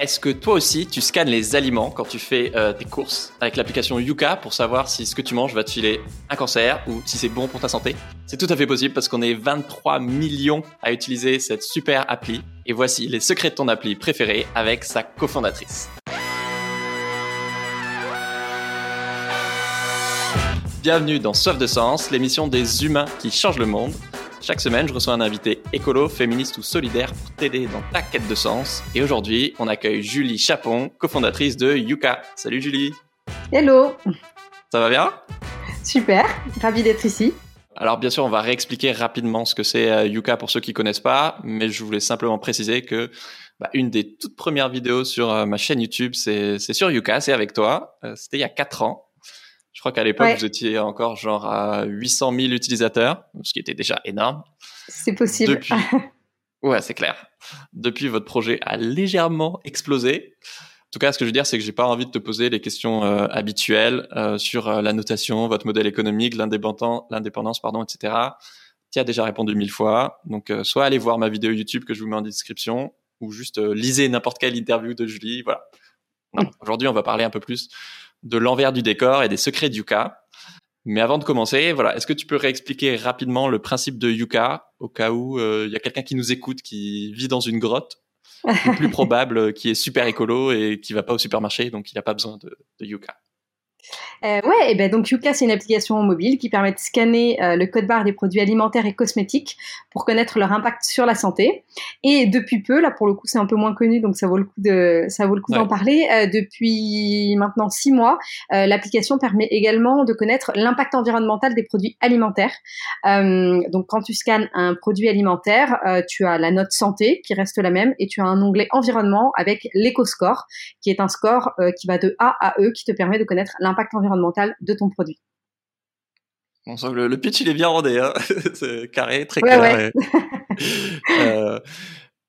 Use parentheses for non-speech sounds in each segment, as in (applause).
Est-ce que toi aussi tu scannes les aliments quand tu fais euh, tes courses avec l'application Yuka pour savoir si ce que tu manges va te filer un cancer ou si c'est bon pour ta santé? C'est tout à fait possible parce qu'on est 23 millions à utiliser cette super appli. Et voici les secrets de ton appli préférée avec sa cofondatrice. Bienvenue dans Soif de Sens, l'émission des humains qui changent le monde. Chaque semaine, je reçois un invité écolo, féministe ou solidaire pour t'aider dans ta quête de sens. Et aujourd'hui, on accueille Julie Chapon, cofondatrice de Yuka. Salut Julie. Hello. Ça va bien? Super, ravi d'être ici. Alors bien sûr, on va réexpliquer rapidement ce que c'est euh, Yuka pour ceux qui connaissent pas, mais je voulais simplement préciser que bah, une des toutes premières vidéos sur euh, ma chaîne YouTube, c'est sur Yuka, c'est avec toi. Euh, c'était il y a 4 ans. Je crois qu'à l'époque, vous étiez encore genre à 800 000 utilisateurs, ce qui était déjà énorme. C'est possible. Depuis... (laughs) Ouais, c'est clair. Depuis, votre projet a légèrement explosé. En tout cas, ce que je veux dire, c'est que j'ai pas envie de te poser les questions euh, habituelles euh, sur euh, la notation, votre modèle économique, l'indépendance, pardon, etc. Tu as déjà répondu mille fois. Donc, soit allez voir ma vidéo YouTube que je vous mets en description, ou juste lisez n'importe quelle interview de Julie. Voilà. Aujourd'hui, on va parler un peu plus de l'envers du décor et des secrets d'Yuka. Mais avant de commencer, voilà, est-ce que tu peux réexpliquer rapidement le principe de Yuka au cas où euh, il y a quelqu'un qui nous écoute qui vit dans une grotte, ou plus (laughs) probable qui est super écolo et qui va pas au supermarché, donc il n'a pas besoin de, de Yuka. Euh, ouais, et ben donc Yuka, c'est une application mobile qui permet de scanner euh, le code barre des produits alimentaires et cosmétiques pour connaître leur impact sur la santé. Et depuis peu, là pour le coup, c'est un peu moins connu, donc ça vaut le coup de ça vaut le coup d'en parler. Euh, depuis maintenant six mois, euh, l'application permet également de connaître l'impact environnemental des produits alimentaires. Donc quand tu scannes un produit alimentaire, tu as la note santé qui reste la même et tu as un onglet environnement avec l'éco-score, qui est un score qui va de A à E, qui te permet de connaître l'impact environnemental de ton produit. On sent que le, pitch il est bien rodé, hein. (laughs) c'est carré, très clair. (laughs) Euh,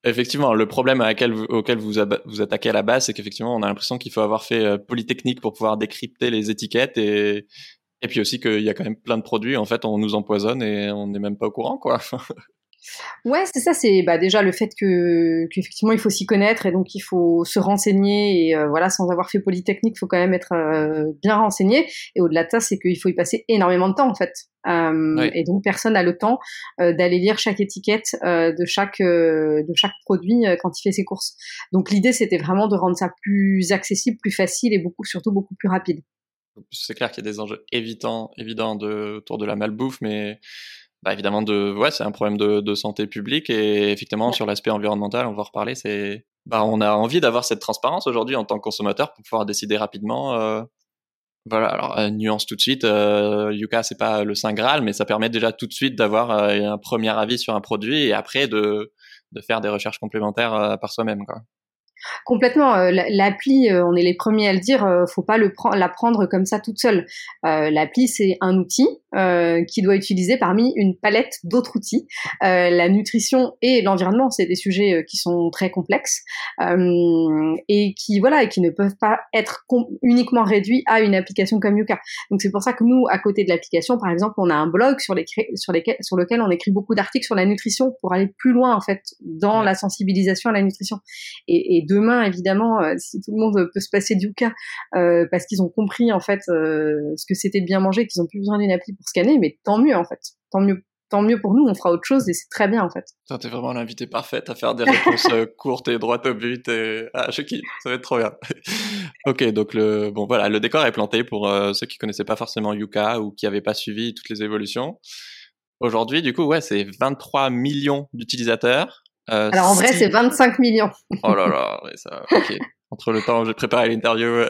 effectivement, le problème auquel vous vous attaquez à la base, c'est qu'effectivement, on a l'impression qu'il faut avoir fait euh, Polytechnique pour pouvoir décrypter les étiquettes et, et puis aussi qu'il y a quand même plein de produits, en fait, on nous empoisonne et on n'est même pas au courant, quoi. (laughs) Ouais, c'est ça. C'est bah, déjà le fait que qu'effectivement il faut s'y connaître et donc il faut se renseigner et euh, voilà, sans avoir fait polytechnique, il faut quand même être euh, bien renseigné. Et au-delà de ça, c'est qu'il faut y passer énormément de temps en fait. Euh, Et donc personne n'a le temps d'aller lire chaque étiquette de chaque de chaque produit quand il fait ses courses. Donc l'idée c'était vraiment de rendre ça plus accessible, plus facile et beaucoup surtout beaucoup plus rapide. C'est clair qu'il y a des enjeux évidents, évidents de, autour de la malbouffe, mais bah évidemment de ouais c'est un problème de, de, santé publique et effectivement sur l'aspect environnemental on va reparler c'est bah on a envie d'avoir cette transparence aujourd'hui en tant que consommateur pour pouvoir décider rapidement euh, voilà alors euh, nuance tout de suite euh, Yuka c'est pas le saint graal mais ça permet déjà tout de suite d'avoir euh, un premier avis sur un produit et après de de faire des recherches complémentaires par soi-même quoi Complètement. Euh, l'appli, euh, on est les premiers à le dire, euh, faut pas le la prendre comme ça toute seule. L'appli, c'est un outil qui doit utiliser parmi une palette d'autres outils. la nutrition et l'environnement, c'est des sujets qui sont très complexes et qui voilà et qui ne peuvent pas être uniquement réduits à une application comme Yuka. Donc c'est pour ça que nous, à côté de l'application, par exemple, on a un blog sur, les, sur, lesquels, sur lequel on écrit beaucoup d'articles sur la nutrition pour aller plus loin en fait dans la sensibilisation à la nutrition. Et, et demain, évidemment, euh, si tout le monde peut se passer cas euh, parce qu'ils ont compris en fait euh, ce que c'était de bien manger, qu'ils ont plus besoin d'une appli pour scanner, mais tant mieux en fait, tant mieux. Tant mieux pour nous, on fera autre chose et c'est très bien en fait. T'es vraiment l'invité parfaite à faire des réponses (laughs) courtes et droites au but et ah, je kiffe, ça va être trop bien. (laughs) ok, donc le bon voilà, le décor est planté pour ceux qui connaissaient pas forcément Yuka ou qui n'avaient pas suivi toutes les évolutions. Aujourd'hui, du coup, ouais, c'est 23 millions d'utilisateurs. Euh, Alors en vrai, c'est 25 millions. oh là là, ça, (laughs) Entre le temps où j'ai préparé l'interview.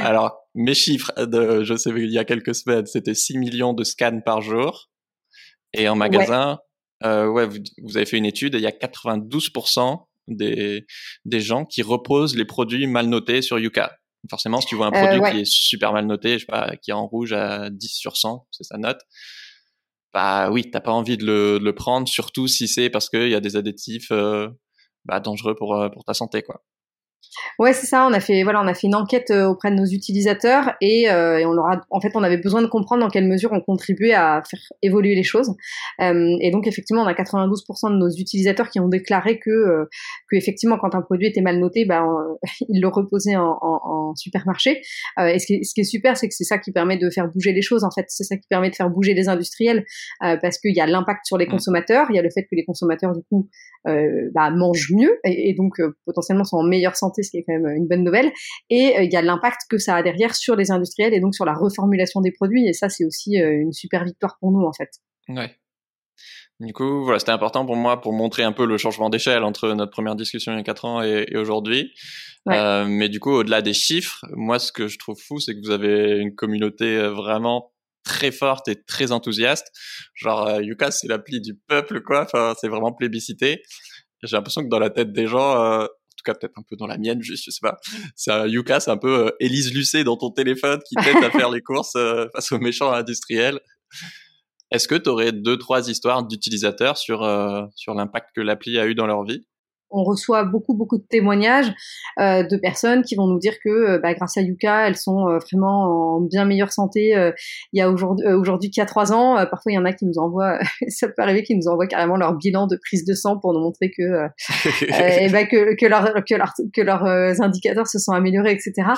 Alors, mes chiffres de, je sais, il y a quelques semaines, c'était 6 millions de scans par jour. Et en magasin, ouais, euh, ouais vous, vous, avez fait une étude et il y a 92% des, des gens qui reposent les produits mal notés sur Yuka. Forcément, si tu vois un produit euh, qui est super mal noté, je sais pas, qui est en rouge à 10 sur 100, c'est sa note, bah oui, t'as pas envie de le, de le, prendre, surtout si c'est parce qu'il y a des additifs euh, bah, dangereux pour, euh, pour ta santé, quoi. Ouais, c'est ça. On a fait, voilà, on a fait une enquête euh, auprès de nos utilisateurs et, euh, et, on leur a, en fait, on avait besoin de comprendre dans quelle mesure on contribuait à faire évoluer les choses. Euh, et donc, effectivement, on a 92% de nos utilisateurs qui ont déclaré que, euh, que effectivement, quand un produit était mal noté, ben, (laughs) ils le reposaient en, en, en supermarché. Et ce qui, est, ce qui est super, c'est que c'est ça qui permet de faire bouger les choses. En fait, c'est ça qui permet de faire bouger les industriels parce qu'il y a l'impact sur les mmh. consommateurs, il y a le fait que les consommateurs du coup bah, mangent mieux et, et donc potentiellement sont en meilleure santé ce qui est quand même une bonne nouvelle. Et euh, il y a l'impact que ça a derrière sur les industriels et donc sur la reformulation des produits. Et ça, c'est aussi euh, une super victoire pour nous, en fait. Ouais. Du coup, voilà, c'était important pour moi pour montrer un peu le changement d'échelle entre notre première discussion il y a 4 ans et, aujourd'hui. Euh, mais du coup, au-delà des chiffres, moi, ce que je trouve fou, c'est que vous avez une communauté vraiment très forte et très enthousiaste. Genre, euh, Yuka, c'est l'appli du peuple, quoi. Enfin, c'est vraiment plébiscité. J'ai l'impression que dans la tête des gens, euh, peut-être un peu dans la mienne, juste, je sais pas. C'est Yuka, c'est un peu euh, Élise Lucet dans ton téléphone qui t'aide à faire les courses euh, face aux méchants industriels. Est-ce que tu aurais deux, trois histoires d'utilisateurs sur, euh, sur l'impact que l'appli a eu dans leur vie? On reçoit beaucoup beaucoup de témoignages euh, de personnes qui vont nous dire que euh, bah, grâce à Yuka, elles sont euh, vraiment en bien meilleure santé. il y a aujourd'hui aujourd'hui qu'il y a trois ans, parfois il y en a qui nous envoient, (laughs) ça peut arriver qu'ils nous envoient carrément leur bilan de prise de sang pour nous montrer que et (laughs) bah, que que, leur, que, leur, que leurs indicateurs se sont améliorés, etc.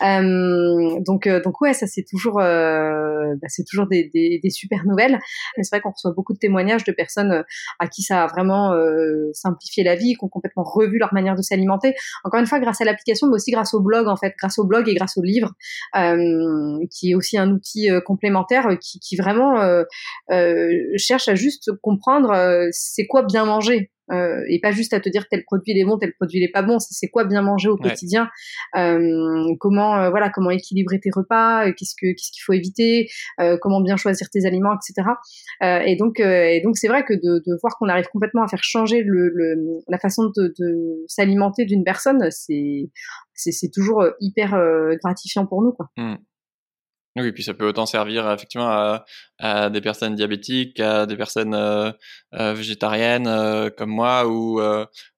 donc donc ouais, ça c'est toujours bah, c'est toujours des, des, des, super nouvelles. C'est vrai qu'on reçoit beaucoup de témoignages de personnes à qui ça a vraiment simplifié la vie, qu'on revu leur manière de s'alimenter. Encore une fois, grâce à l'application, mais aussi grâce au blog, en fait, grâce au blog et grâce au livre, euh, qui est aussi un outil euh, complémentaire euh, qui, qui vraiment cherche à juste comprendre c'est quoi bien manger euh, et pas juste à te dire tel produit il est bon, tel produit il est pas bon. C'est quoi bien manger au quotidien, euh, comment euh, voilà comment équilibrer tes repas, euh, qu'est-ce que qu'est-ce qu'il faut éviter, euh, comment bien choisir tes aliments, etc. et donc et donc c'est vrai que de, de voir qu'on arrive complètement à faire changer le, le la façon de, de s'alimenter d'une personne, c'est c'est toujours hyper gratifiant pour nous quoi. Mmh. Oui, puis ça peut autant servir effectivement à, des personnes diabétiques, à des personnes euh, euh, végétariennes euh, comme moi, ou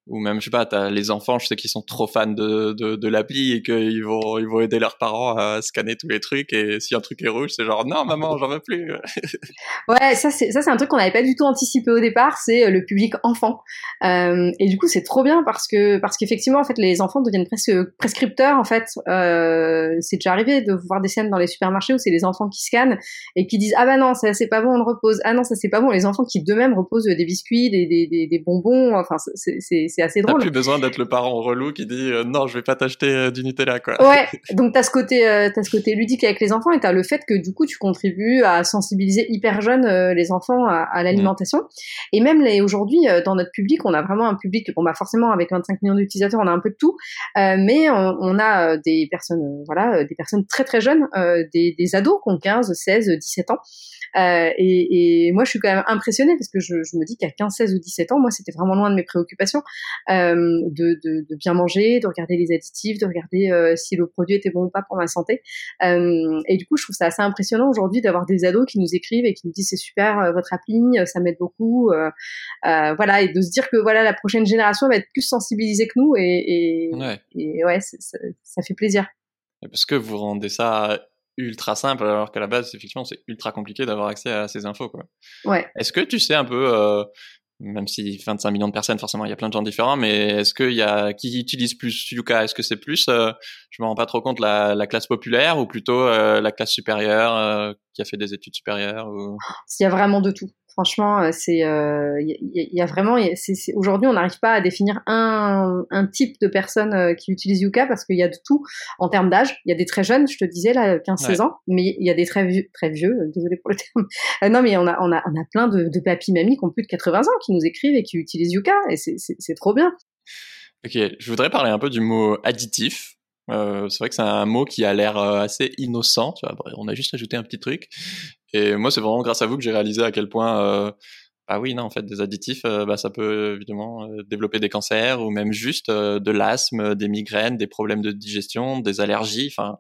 ou même je sais pas t'as les enfants je sais qu'ils sont trop fans de de, l'appli et qu'ils vont ils vont aider leurs parents à scanner tous les trucs et si un truc est rouge c'est genre non maman j'en veux plus. (laughs) Ouais ça c'est ça c'est un truc qu'on n'avait pas du tout anticipé au départ c'est euh, le public enfant. Euh, et du coup c'est trop bien parce que parce qu'effectivement en fait les enfants deviennent presque prescripteurs en fait. Euh, c'est déjà arrivé de voir des scènes dans les supermarchés où c'est les enfants qui scannent et qui disent ah bah non ça c'est pas bon on le repose. Ah non ça c'est pas bon. Les enfants qui d'eux-mêmes reposent des biscuits des des, des, des bonbons enfin c'est c'est assez drôle. T'as plus besoin d'être le parent relou qui dit euh, non, je vais pas t'acheter euh, du Nutella, quoi. Ouais. (laughs) Donc t'as ce côté, euh, t'as ce côté ludique avec les enfants et t'as le fait que du coup tu contribues à sensibiliser hyper jeunes les enfants à, l'alimentation. Et même les aujourd'hui dans notre public, on a vraiment un public, bon bah forcément avec 25 millions d'utilisateurs, on a un peu de tout, mais on, on, a des personnes, voilà, des personnes très très jeunes, des, des ados qui ont 15, 16, 17 ans. Euh, et, et, moi, je suis quand même impressionnée parce que je, je me dis qu'à 15, 16 ou 17 ans, moi, c'était vraiment loin de mes préoccupations euh, de, de, de, bien manger, de regarder les additifs, de regarder euh, si le produit était bon ou pas pour ma santé. Euh, et du coup, je trouve ça assez impressionnant aujourd'hui d'avoir des ados qui nous écrivent et qui nous disent c'est super euh, votre appli, ça m'aide beaucoup. voilà, et de se dire que voilà la prochaine génération va être plus sensibilisée que nous et, et ouais, et ouais ça, ça fait plaisir. Parce que vous rendez ça ultra simple alors qu'à la base effectivement c'est ultra compliqué d'avoir accès à ces infos quoi. Ouais. Est-ce que tu sais un peu euh, même si 25 millions de personnes forcément il y a plein de gens différents mais est-ce qu'il y a qui utilise plus Yuka est-ce que c'est plus euh, je me rends pas trop compte la, la classe populaire ou plutôt euh, la classe supérieure euh, qui a fait des études supérieures ou... Il y a vraiment de tout. Franchement, euh, c'est il euh, y, y, a vraiment aujourd'hui on n'arrive pas à définir un, un type de personne euh, qui utilise Yuka parce qu'il y a de tout en termes d'âge. Il y a des très jeunes, je te disais là 15-16 ans, mais il y a des très vieux, très vieux. Désolé pour le terme. non, mais on a on a on a plein de, de papis mamies qui ont plus de 80 ans qui nous écrivent et qui utilisent Yuka et c'est trop bien. Ok, je voudrais parler un peu du mot additif. Euh, c'est vrai que c'est un mot qui a l'air assez innocent. Tu vois, on a juste ajouté un petit truc. Et moi, c'est vraiment grâce à vous que j'ai réalisé à quel point, euh, bah oui, non, en fait, des additifs, euh, bah, ça peut évidemment euh, développer des cancers ou même juste euh, de l'asthme, des migraines, des problèmes de digestion, des allergies. Enfin,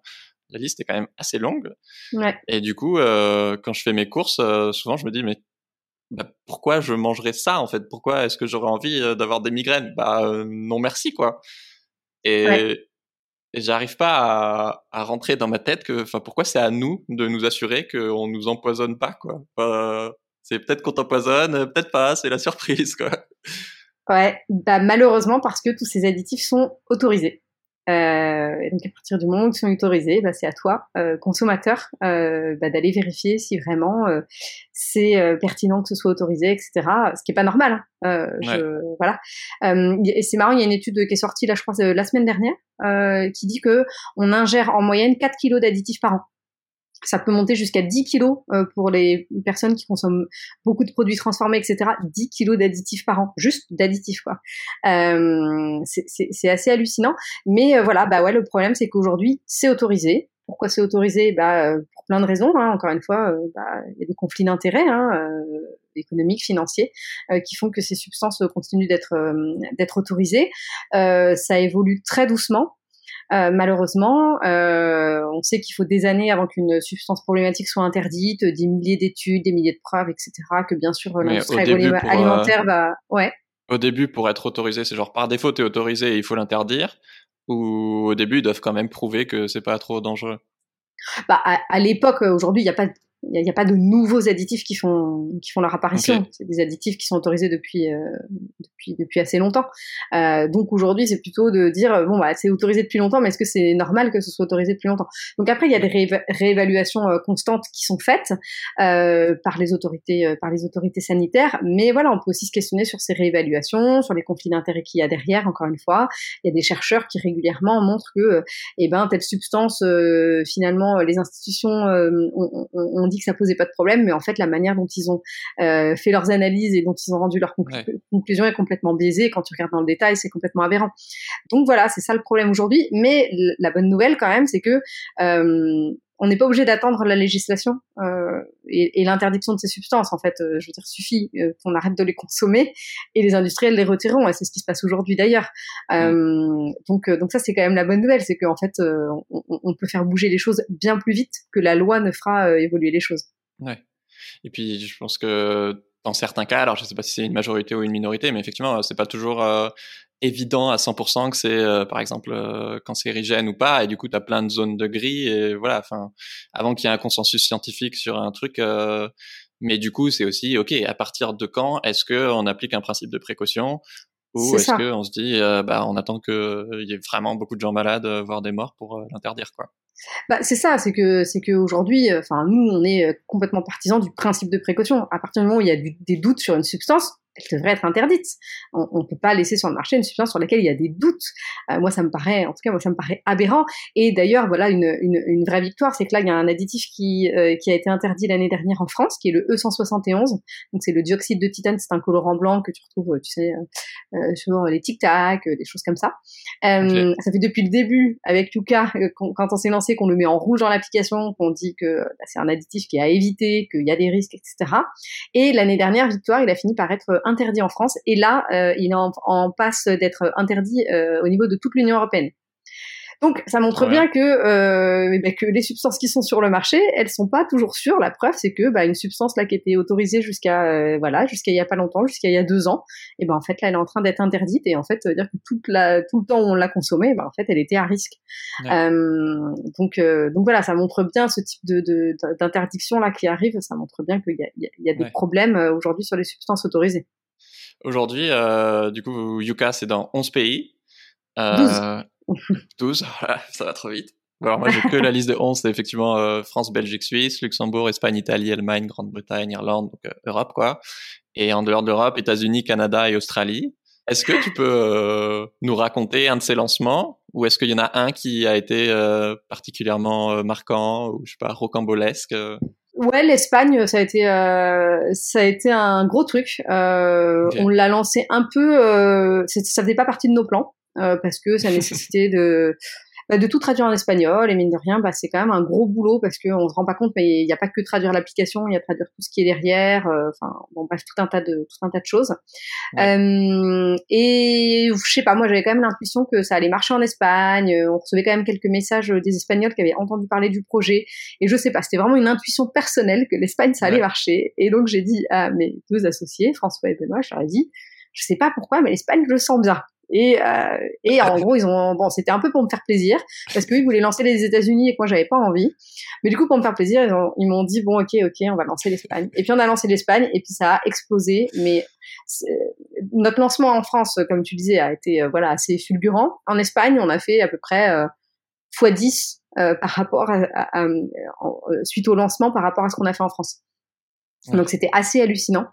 la liste est quand même assez longue. Ouais. Et du coup, quand je fais mes courses, souvent, je me dis, mais bah, pourquoi je mangerais ça en fait? Pourquoi est-ce que j'aurais envie d'avoir des migraines? Bah non, merci quoi. Et, et j'arrive pas à, à, rentrer dans ma tête que, enfin, pourquoi c'est à nous de nous assurer qu'on nous empoisonne pas, quoi. c'est peut-être qu'on t'empoisonne, peut-être pas, c'est la surprise, quoi. Ouais, bah malheureusement parce que tous ces additifs sont autorisés. Euh, donc à partir du moment où ils sont autorisés, bah, c'est à toi, euh, consommateur, euh, bah, d'aller vérifier si vraiment euh, c'est euh, pertinent que ce soit autorisé, etc. Ce qui est pas normal. Hein. Je, voilà. et c'est marrant, il y a une étude qui est sortie là, je crois, la semaine dernière, qui dit que on ingère en moyenne 4 kilos d'additifs par an ça peut monter jusqu'à 10 kilos euh, pour les personnes qui consomment beaucoup de produits transformés, etc. 10 kilos d'additifs par an, juste d'additifs quoi. Euh, c'est assez hallucinant. Mais euh, voilà, bah ouais, le problème c'est qu'aujourd'hui c'est autorisé. Pourquoi c'est autorisé? Bah pour plein de raisons. Hein. Encore une fois, bah, il y a des conflits d'intérêts hein, économiques, financiers, qui font que ces substances continuent d'être d'être autorisées. ça évolue très doucement. Euh, malheureusement, euh, on sait qu'il faut des années avant qu'une substance problématique soit interdite, des milliers d'études, des milliers de preuves, etc. Que bien sûr l'industrie alimentaire va, ouais. Au début, pour être autorisé, c'est genre par défaut, t'es autorisé et il faut l'interdire. Ou au début, ils doivent quand même prouver que c'est pas trop dangereux? Bah, à, à l'époque, aujourd'hui, il n'y a pas il n'y a, pas de nouveaux additifs qui font qui font leur apparition. C'est des additifs qui sont autorisés depuis euh, depuis depuis assez longtemps. Euh, donc aujourd'hui, c'est plutôt de dire bon bah c'est autorisé depuis longtemps, mais est-ce que c'est normal que ce soit autorisé depuis longtemps? Donc après, il y a des réévaluations euh, constantes qui sont faites euh, par les autorités euh, par les autorités sanitaires. Mais voilà, on peut aussi se questionner sur ces réévaluations, sur les conflits d'intérêts qu'il y a derrière. Encore une fois, il y a des chercheurs qui régulièrement montrent que eh ben telle substance finalement les institutions ont, dit que ça posait pas de problème, mais en fait, la manière dont ils ont euh, fait leurs analyses et dont ils ont rendu leurs conclusions est complètement biaisée. Quand tu regardes dans le détail, c'est complètement aberrant. Donc voilà, c'est ça le problème aujourd'hui. Mais la bonne nouvelle quand même, c'est que euh, on n'est pas obligé d'attendre la législation euh, et, et l'interdiction de ces substances. En fait, euh, je veux dire, suffit euh, qu'on arrête de les consommer et les industriels les retireront. Et c'est ce qui se passe aujourd'hui d'ailleurs. Euh, donc, donc ça, c'est quand même la bonne nouvelle, c'est qu'en fait, on, on, peut faire bouger les choses bien plus vite que la loi ne fera évoluer les choses. Ouais. Et puis, je pense que dans certains cas, alors je ne sais pas si c'est une majorité ou une minorité, mais effectivement, c'est pas toujours évident à 100% que c'est, euh, par exemple, euh, cancérigène ou pas, et du coup, tu as plein de zones de gris, et voilà, enfin, avant qu'il y ait un consensus scientifique sur un truc, mais du coup, c'est aussi, ok, à partir de quand est-ce qu'on applique un principe de précaution ou est-ce qu'on se dit, bah, on attend qu'il y ait vraiment beaucoup de gens malades, voire des morts pour l'interdire, quoi? Bah, c'est ça, c'est que c'est qu'aujourd'hui, enfin nous, on est complètement partisans du principe de précaution. À partir du moment où il y a des doutes sur une substance, elle devrait être interdite. On ne peut pas laisser sur le marché une substance sur laquelle il y a des doutes. Euh, moi, ça me paraît, en tout cas, moi, ça me paraît aberrant. Et d'ailleurs, voilà, une, une, une, vraie victoire, c'est que là, il y a un additif qui, euh, qui a été interdit l'année dernière en France, qui est le E171. Donc, c'est le dioxyde de titane, c'est un colorant blanc que tu retrouves, tu sais, euh, sur les tic-tac, des choses comme ça. Ça fait depuis le début, avec Yuka, quand on s'est lancé, qu'on le met en rouge dans l'application, qu'on dit que bah, c'est un additif qui est à éviter, qu'il y a des risques, etc. Et l'année dernière, Victoire, il a fini par être interdit en France et là, euh, il est en, passe d'être interdit euh, au niveau de toute l'Union européenne. Donc ça montre bien que euh, eh ben, que les substances qui sont sur le marché, elles sont pas toujours sûres. La preuve, c'est que bah, une substance là qui était autorisée jusqu'à voilà jusqu'à il y a pas longtemps, jusqu'à il y a deux ans, et ben en fait là elle est en train d'être interdite et en fait ça veut dire que toute la tout le temps où on l'a consommée, ben, en fait elle était à risque. donc donc voilà, ça montre bien ce type de d'interdiction là qui arrive. Ça montre bien qu'il y a, y a, des problèmes aujourd'hui sur les substances autorisées. Aujourd'hui, euh, du coup, Yuka, c'est dans 11 pays. Euh, (laughs) 12. 12, voilà, ça va trop vite. Alors moi, j'ai que la liste de 11, c'est effectivement euh, France, Belgique, Suisse, Luxembourg, Espagne, Italie, Allemagne, Grande-Bretagne, Irlande, donc euh, Europe, quoi. Et en dehors de l'Europe, États-Unis, Canada et Australie. Est-ce que tu peux euh, nous raconter un de ces lancements ou est-ce qu'il y en a un qui a été particulièrement marquant ou je sais pas rocambolesque Ouais, l'Espagne, ça a été euh, ça a été un gros truc. Euh, On l'a lancé un peu. Euh, ça faisait pas partie de nos plans euh, parce que ça (laughs) nécessitait de bah, de tout traduire en espagnol et mine de rien bah, c'est quand même un gros boulot parce qu'on se rend pas compte mais il n'y a pas que traduire l'application il y a traduire tout ce qui est derrière euh, enfin bon bref tout un tas de tout un tas de choses. Euh, et je sais pas moi j'avais quand même l'intuition que ça allait marcher en Espagne euh, on recevait quand même quelques messages des Espagnols qui avaient entendu parler du projet et je sais pas c'était vraiment une intuition personnelle que l'Espagne ça allait marcher et donc j'ai dit à mes deux associés François et Benoît je leur ai dit je sais pas pourquoi mais l'Espagne je le sens bien Et, euh, et en gros, ils ont, bon, c'était un peu pour me faire plaisir, parce qu'ils voulaient lancer les États-Unis et que moi, j'avais pas envie. Mais du coup, pour me faire plaisir, ils, ont, ils m'ont dit, bon, ok, ok, on va lancer l'Espagne. Et puis, on a lancé l'Espagne, et puis ça a explosé. Mais notre lancement en France, comme tu disais, a été, euh, voilà, assez fulgurant. En Espagne, on a fait à peu près euh, x10 euh, par rapport à, à, à, suite au lancement par rapport à ce qu'on a fait en France. Donc c'était assez hallucinant.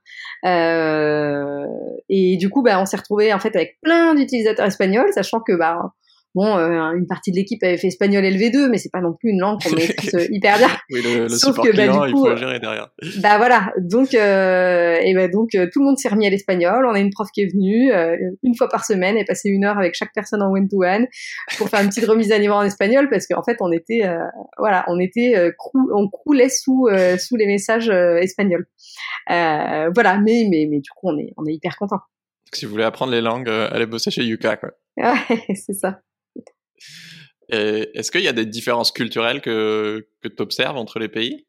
Euh, et du coup, bah, on s'est retrouvé en fait avec plein d'utilisateurs espagnols, sachant que bah, Bon, euh, une partie de l'équipe avait fait espagnol LV2, mais c'est pas non plus une langue qu'on maîtrise euh, (laughs) hyper bien. Oui, le, le Sauf que bah, du coup, il faut gérer derrière. Bah voilà, donc euh, et bah, donc tout le monde s'est remis à l'espagnol. On a une prof qui est venue une fois par semaine et passé une heure avec chaque personne en one to one pour faire une petite remise à niveau en espagnol parce qu'en fait on était voilà, on était on croulait sous sous les messages espagnols. voilà, mais mais mais du coup on est on est hyper content. Si vous voulez apprendre les langues, allez bosser chez Yuka quoi. (laughs) Ouais, c'est ça. Est-ce qu'il y a des différences culturelles que, que tu observes entre les pays?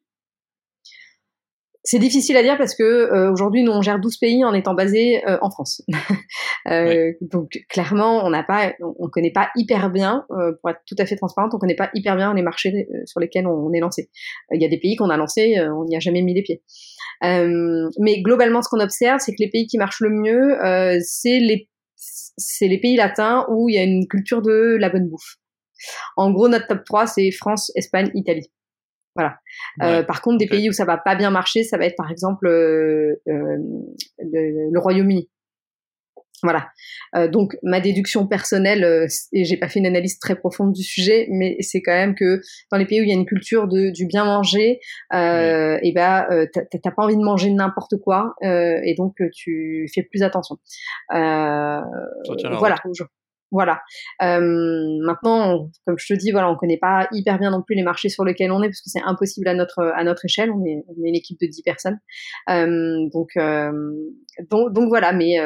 C'est difficile à dire parce que euh, aujourd'hui nous on gère 12 pays en étant basé euh, en France. (laughs) euh, Donc clairement on n'a pas, on, connaît pas hyper bien, euh, pour être tout à fait transparente, on connaît pas hyper bien les marchés sur lesquels on, est lancé. Il y a des pays qu'on a lancés, on n'y a jamais mis les pieds. mais globalement ce qu'on observe c'est que les pays qui marchent le mieux c'est les c'est les pays latins où il y a une culture de la bonne bouffe. En gros, notre top 3, c'est France, Espagne, Italie. Voilà. Euh, par contre, des pays où ça va pas bien marcher, ça va être par exemple euh, euh, le Royaume-Uni. Voilà. Euh, donc ma déduction personnelle, euh, et j'ai pas fait une analyse très profonde du sujet, mais c'est quand même que dans les pays où il y a une culture de, du bien manger, euh, et ben euh, t'as pas envie de manger n'importe quoi, euh, et donc tu fais plus attention. voilà. Voilà. maintenant, comme je te dis, voilà, on connaît pas hyper bien non plus les marchés sur lesquels on est parce que c'est impossible à notre à notre échelle. On est, on est une équipe de 10 personnes. donc, donc, donc voilà. Mais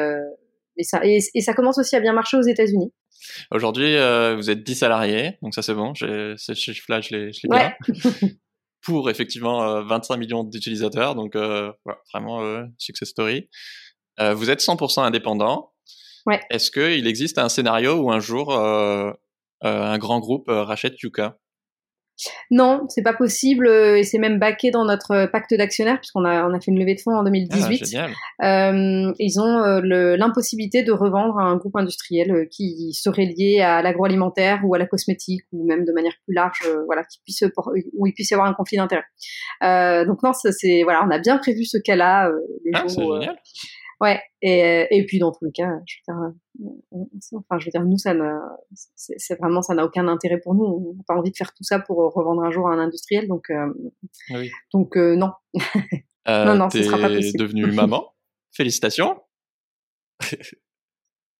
et ça, et, ça commence aussi à bien marcher aux États-Unis. Aujourd'hui, euh, vous êtes 10 salariés, donc ça c'est bon, ces chiffres-là, je les, je les ouais. (laughs) Pour effectivement euh, 25 millions d'utilisateurs, donc euh, vraiment euh, success story. Euh, vous êtes 100% indépendant. Ouais. Est-ce qu'il existe un scénario où un jour un grand groupe rachète Yuka? Non, c'est pas possible euh, et c'est même baqué dans notre euh, pacte d'actionnaires puisqu'on a on a fait une levée de fonds en 2018. Ah, euh, ils ont euh, l'impossibilité de revendre à un groupe industriel qui serait lié à l'agroalimentaire ou à la cosmétique ou même de manière plus large, voilà, qui puisse où il puisse y avoir un conflit d'intérêts. donc non, c'est voilà, on a bien prévu ce cas-là. le ah, jour, génial. Ouais, et, et puis dans tous les cas, je veux dire, enfin, je veux dire, nous, ça c'est vraiment, ça n'a aucun intérêt pour nous. On n'a pas envie de faire tout ça pour revendre un jour à un industriel, donc, euh, oui. donc euh, non. (laughs) Euh, non, non, ce sera pas possible. devenue (laughs) maman. Félicitations.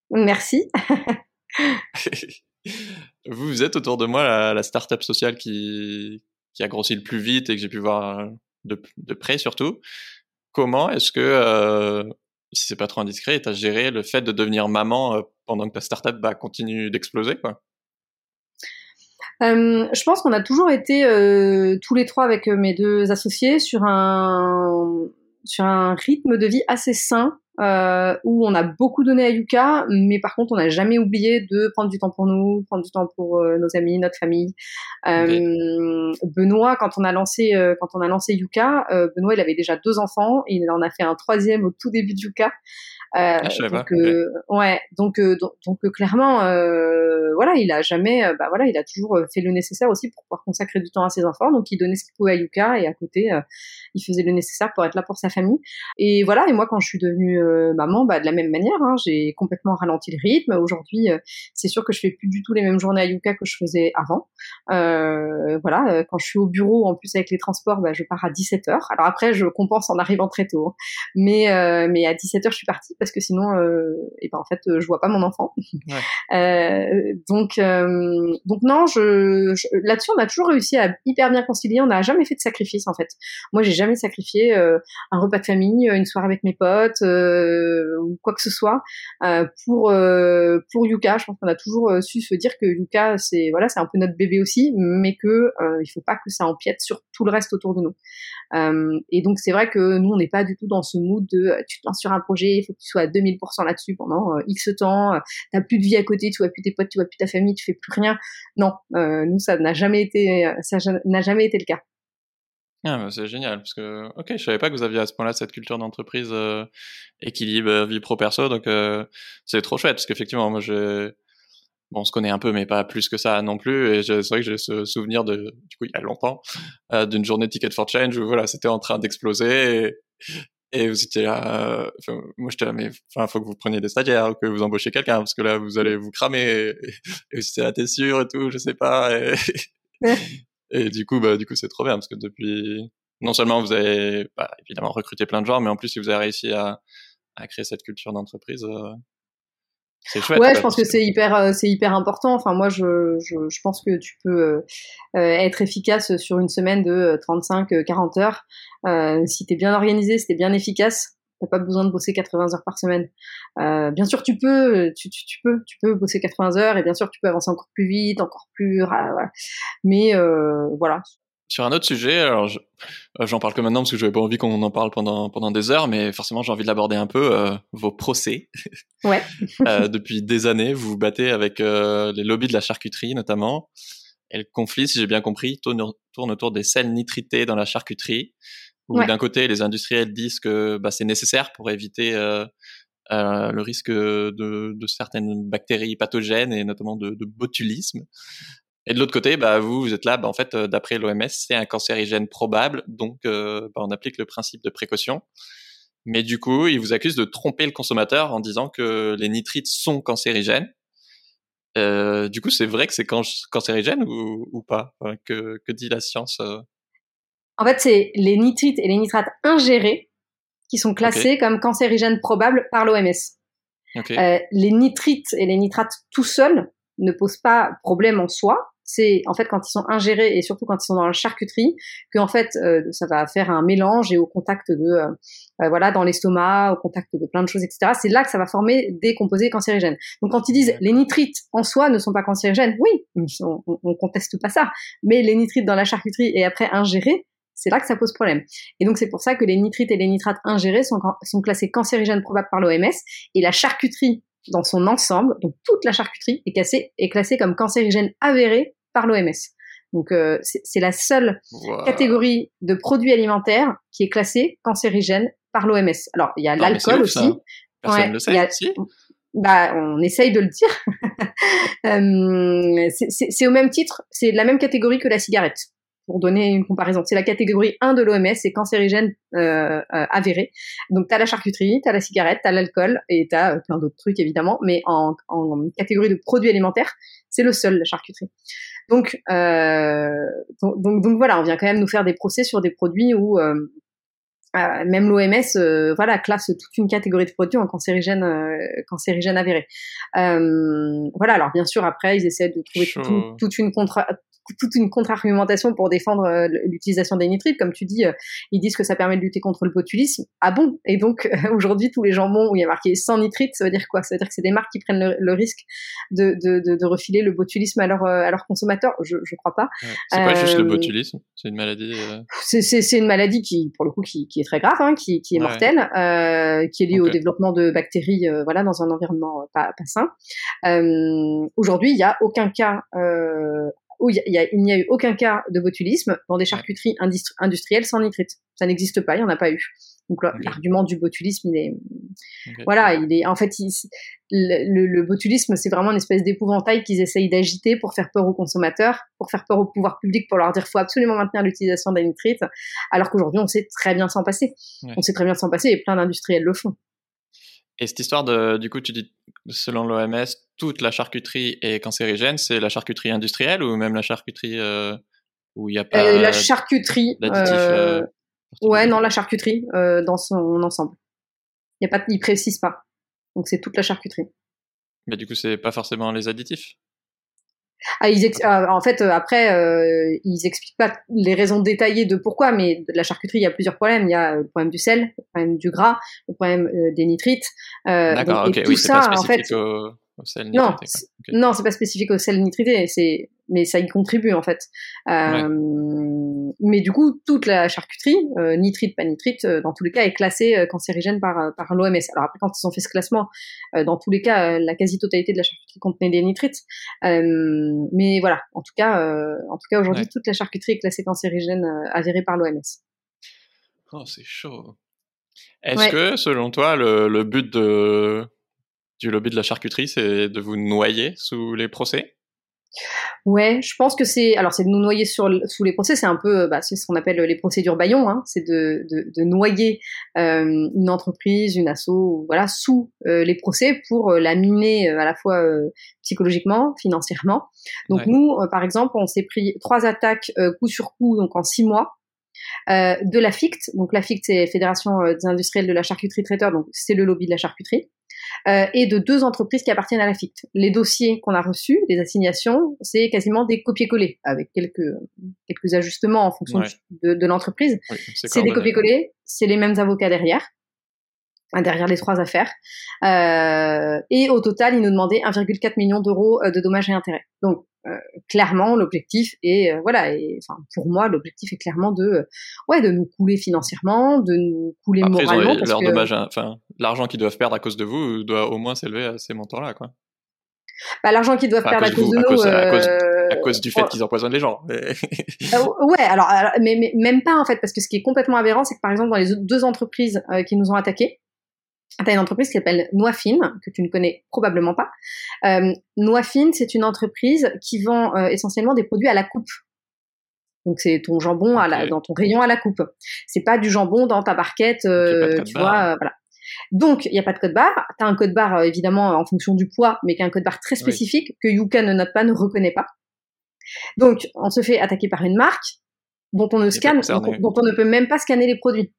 Merci. (laughs) vous, vous êtes autour de moi la, la start-up sociale qui, qui a grossi le plus vite et que j'ai pu voir de, de près surtout. Comment est-ce que si c'est pas trop indiscret, tu as géré le fait de devenir maman euh, pendant que ta startup bah, continue d'exploser quoi. Je pense qu'on a toujours été tous les trois avec mes deux associés sur un sur un rythme de vie assez sain euh, où on a beaucoup donné à Yuka, mais par contre on n'a jamais oublié de prendre du temps pour nous, prendre du temps pour euh, nos amis, notre famille. Euh, Benoît, quand on a lancé quand on a lancé Yuka, Benoît il avait déjà deux enfants, il en a fait un troisième au tout début de Yuka. Ah, donc, ouais, donc donc, donc clairement, voilà, il a jamais, bah voilà, il a toujours fait le nécessaire aussi pour pouvoir consacrer du temps à ses enfants. Donc il donnait ce qu'il pouvait à Yuka et à côté, il faisait le nécessaire pour être là pour sa famille. Et voilà, et moi quand je suis devenue euh, maman, bah, de la même manière, hein, j'ai complètement ralenti le rythme. Aujourd'hui, euh, c'est sûr que je fais plus du tout les mêmes journées à Yuka que je faisais avant. Euh, voilà, quand je suis au bureau, en plus avec les transports, bah, je pars à 17h. Alors après, je compense en arrivant très tôt. Hein. Mais, mais à 17h, je suis partie parce que sinon, et ben, en fait, je vois pas mon enfant. (laughs) donc, donc non, je, là-dessus, on a toujours réussi à hyper bien concilier. On n'a jamais fait de sacrifice, en fait. Moi, j'ai jamais sacrifié un repas de famille, une soirée avec mes potes, euh, ou quoi que ce soit euh, pour euh, pour Yuka. Je pense qu'on a toujours su se dire que Yuka c'est voilà c'est un peu notre bébé aussi, mais que il faut pas que ça empiète sur tout le reste autour de nous. et donc c'est vrai que nous on n'est pas du tout dans ce mood de tu te lances sur un projet, il faut que tu à 2000% là-dessus pendant X temps, t'as plus de vie à côté, tu vois plus tes potes, tu vois plus ta famille, tu fais plus rien. Non, nous ça n'a jamais été, ça n'a jamais été le cas. Ah, c'est génial parce que ok, je savais pas que vous aviez à ce point-là cette culture d'entreprise euh, équilibre vie pro perso, donc euh, c'est trop chouette parce qu'effectivement moi je bon on se connaît un peu mais pas plus que ça non plus et c'est vrai que j'ai ce souvenir de du coup il y a longtemps euh, d'une journée Ticket for Change où voilà c'était en train d'exploser et vous étiez là, moi j'étais là, mais enfin, faut que vous preniez des stagiaires, que vous embauchiez quelqu'un, parce que là, vous allez vous cramer, et, et vous étiez là, t'es sûr et tout, je sais pas, et, (laughs) et du coup, bah, du coup, c'est trop bien parce que depuis, non seulement vous avez bah, évidemment recruté plein de gens, mais en plus, si vous avez réussi à, à créer cette culture d'entreprise, euh, chouette. Ouais, je pense que c'est hyper, euh, c'est hyper important. Enfin, moi, je, je, je pense que tu peux euh, être efficace sur une semaine de 35-40 heures. Euh, si t'es bien organisé, si t'es bien efficace, t'as pas besoin de bosser 80 heures par semaine. Euh, bien sûr, tu peux, tu, tu, tu, peux, tu peux bosser 80 heures et bien sûr, tu peux avancer encore plus vite, encore plus, voilà. mais euh, voilà. Sur un autre sujet, alors euh, j'en parle que maintenant parce que j'avais pas envie qu'on en parle pendant pendant des heures, mais forcément j'ai envie de l'aborder un peu. Euh, vos procès. (laughs) Ouais. (laughs) euh, depuis des années, vous vous battez avec euh, les lobbies de la charcuterie notamment. Et le conflit, si j'ai bien compris, tourne, tourne autour des sels nitrités dans la charcuterie où d'un côté les industriels disent que bah, c'est nécessaire pour éviter euh, euh, le risque de, de, certaines bactéries pathogènes et notamment de, de botulisme. Et de l'autre côté, bah, vous, vous êtes là, bah, en fait, euh, d'après l'OMS, c'est un cancérigène probable, donc euh, bah, on applique le principe de précaution. Mais du coup, ils vous accusent de tromper le consommateur en disant que les nitrites sont cancérigènes. Euh, du coup, c'est vrai que c'est cancérigène ou, ou pas? Que, que, dit la science euh? En fait, c'est les nitrites et les nitrates ingérés qui sont classés comme cancérigènes probables par l'OMS. Okay. Euh, les nitrites et les nitrates tout seuls ne posent pas problème en soi. C'est en fait quand ils sont ingérés et surtout quand ils sont dans la charcuterie que en fait euh, ça va faire un mélange et au contact de euh, euh voilà dans l'estomac, au contact de plein de choses etc. C'est là que ça va former des composés cancérigènes. Donc quand ils disent les nitrites en soi ne sont pas cancérigènes, oui, on, on conteste pas ça. Mais les nitrites dans la charcuterie et après ingérés, c'est là que ça pose problème. Et donc c'est pour ça que les nitrites et les nitrates ingérés sont, sont classés cancérigènes probables par l'OMS et la charcuterie dans son ensemble, donc toute la charcuterie est, cassée, est classée comme cancérigène avérée par l'OMS. Donc euh, c'est la seule wow. catégorie de produits alimentaires qui est classée cancérigène par l'OMS. Alors il y a l'alcool aussi. Ça. Personne ouais, le sait. A, si. Bah, on essaye de le dire. (laughs) euh, c'est au même titre, c'est la même catégorie que la cigarette pour donner une comparaison. C'est la catégorie 1 de l'OMS, c'est cancérigène euh, euh, avéré. Donc tu as la charcuterie, tu as la cigarette, tu as l'alcool et tu as euh, plein d'autres trucs évidemment, mais en, en, catégorie de produits alimentaires, c'est le seul, la charcuterie. Donc, euh, donc, donc, donc, voilà, on vient quand même nous faire des procès sur des produits où euh, même l'OMS voilà classe toute une catégorie de produits en cancérigène cancérigène avéré. voilà, alors bien sûr après ils essaient de trouver tout, toute une contra toute une contre-argumentation pour défendre euh, l'utilisation des nitrites. Comme tu dis, euh, ils disent que ça permet de lutter contre le botulisme. Ah bon? Et donc, (laughs) aujourd'hui, tous les jambons où il y a marqué sans nitrite, ça veut dire quoi? Ça veut dire que c'est des marques qui prennent le, le risque de, de, de, de, refiler le botulisme à, leur, à leurs consommateurs? Je ne crois pas. Ouais. C'est quoi juste le botulisme? C'est une maladie euh... C'est une maladie qui, pour le coup, qui, qui est très grave, hein, qui, qui est mortelle, ouais. qui est liée okay. au développement de bactéries voilà, dans un environnement pas, pas sain. aujourd'hui, il n'y a aucun cas où il n'y a, a, eu aucun cas de botulisme dans des charcuteries industri industrielles sans nitrite. Ça n'existe pas, il n'y en a pas eu. Donc okay. l'argument du botulisme, il est, okay. voilà, il est, en fait, il, le, le, botulisme, c'est vraiment une espèce d'épouvantail qu'ils essayent d'agiter pour faire peur aux consommateurs, pour faire peur au pouvoir public, pour leur dire faut absolument maintenir l'utilisation des nitrites, alors qu'aujourd'hui on sait très bien s'en passer. Ouais. On sait très bien s'en passer et plein d'industriels le font. Et cette histoire de, du coup, tu dis, selon l'OMS, toute la charcuterie est cancérigène, c'est la charcuterie industrielle ou même la charcuterie euh, où il n'y a pas. Euh, la charcuterie. Euh, ouais, non, la charcuterie dans son ensemble. Il y a pas, il précise pas. Donc c'est toute la charcuterie. Mais du coup, c'est pas forcément les additifs? Ah, ils euh, en fait, euh, après, euh, ils expliquent pas les raisons détaillées de pourquoi, mais de la charcuterie, il y a plusieurs problèmes. Il y a le problème du sel, le problème du gras, le problème euh, des nitrites. D'accord, ok, tout oui, ça, en fait, au, au sel non, nitrité, okay. non, c'est pas spécifique au sel nitrité, c'est, mais ça y contribue en fait. Ouais. mais du coup, toute la charcuterie, euh, nitrite, pas nitrite, euh, dans tous les cas, est classée euh, cancérigène par, par l'OMS. Alors après, quand ils ont fait ce classement, dans tous les cas, la quasi-totalité de la charcuterie contenait des nitrites. mais voilà, en tout cas, en tout cas aujourd'hui, toute la charcuterie est classée cancérigène avérée par l'OMS. Oh, c'est chaud. Est-ce que, selon toi, le, le but de, du lobby de la charcuterie, c'est de vous noyer sous les procès? Ouais, je pense que c'est alors c'est de nous noyer sur, sous les procès, c'est un peu bah, c'est ce qu'on appelle les procédures Bayon, hein, c'est de, de, de, noyer euh, une entreprise, une asso, voilà, sous euh, les procès pour euh, la miner à la fois psychologiquement, financièrement. Donc nous, par exemple, on s'est pris trois attaques coup sur coup, donc en six mois. de la FICT, donc la FICT c'est Fédération des industriels de la charcuterie traiteur, donc c'est le lobby de la charcuterie. Euh, et de deux entreprises qui appartiennent à la FICT. Les dossiers qu'on a reçus, les assignations, c'est quasiment des copier-coller avec quelques quelques ajustements en fonction de, de l'entreprise. c'est des copier-coller, c'est les mêmes avocats derrière derrière les trois affaires. Euh, et au total, ils nous demandaient 1,4 million d'euros euh, de dommages et intérêts. Donc, euh, clairement, l'objectif est, euh, voilà, et, enfin, pour moi, l'objectif est clairement de, ouais, de nous couler financièrement, de nous couler moralement. Parce leur dommage, enfin, l'argent qu'ils doivent perdre à cause de vous doit au moins s'élever à ces montants-là, quoi. Bah, l'argent qu'ils doivent perdre à cause, de, nous. À cause, du fait qu'ils empoisonnent les gens. (laughs) ouais, alors, mais, mais, même pas en fait, parce que ce qui est complètement aberrant, c'est que par exemple dans les deux entreprises qui nous ont attaqués, T'as une entreprise qui s'appelle Noifine, que tu ne connais probablement pas. Euh, Noifine, c'est une entreprise qui vend euh, essentiellement des produits à la coupe. Donc c'est ton jambon à la, dans ton rayon à la coupe. C'est pas du jambon dans ta barquette, euh, tu vois, euh, voilà. Donc il n'y a pas de code barre. T'as un code barre évidemment en fonction du poids, mais qui est un code barre très spécifique que Yuka ne note pas, ne reconnaît pas. Donc on se fait attaquer par une marque dont on ne scanne, dont on ne peut même pas scanner les produits.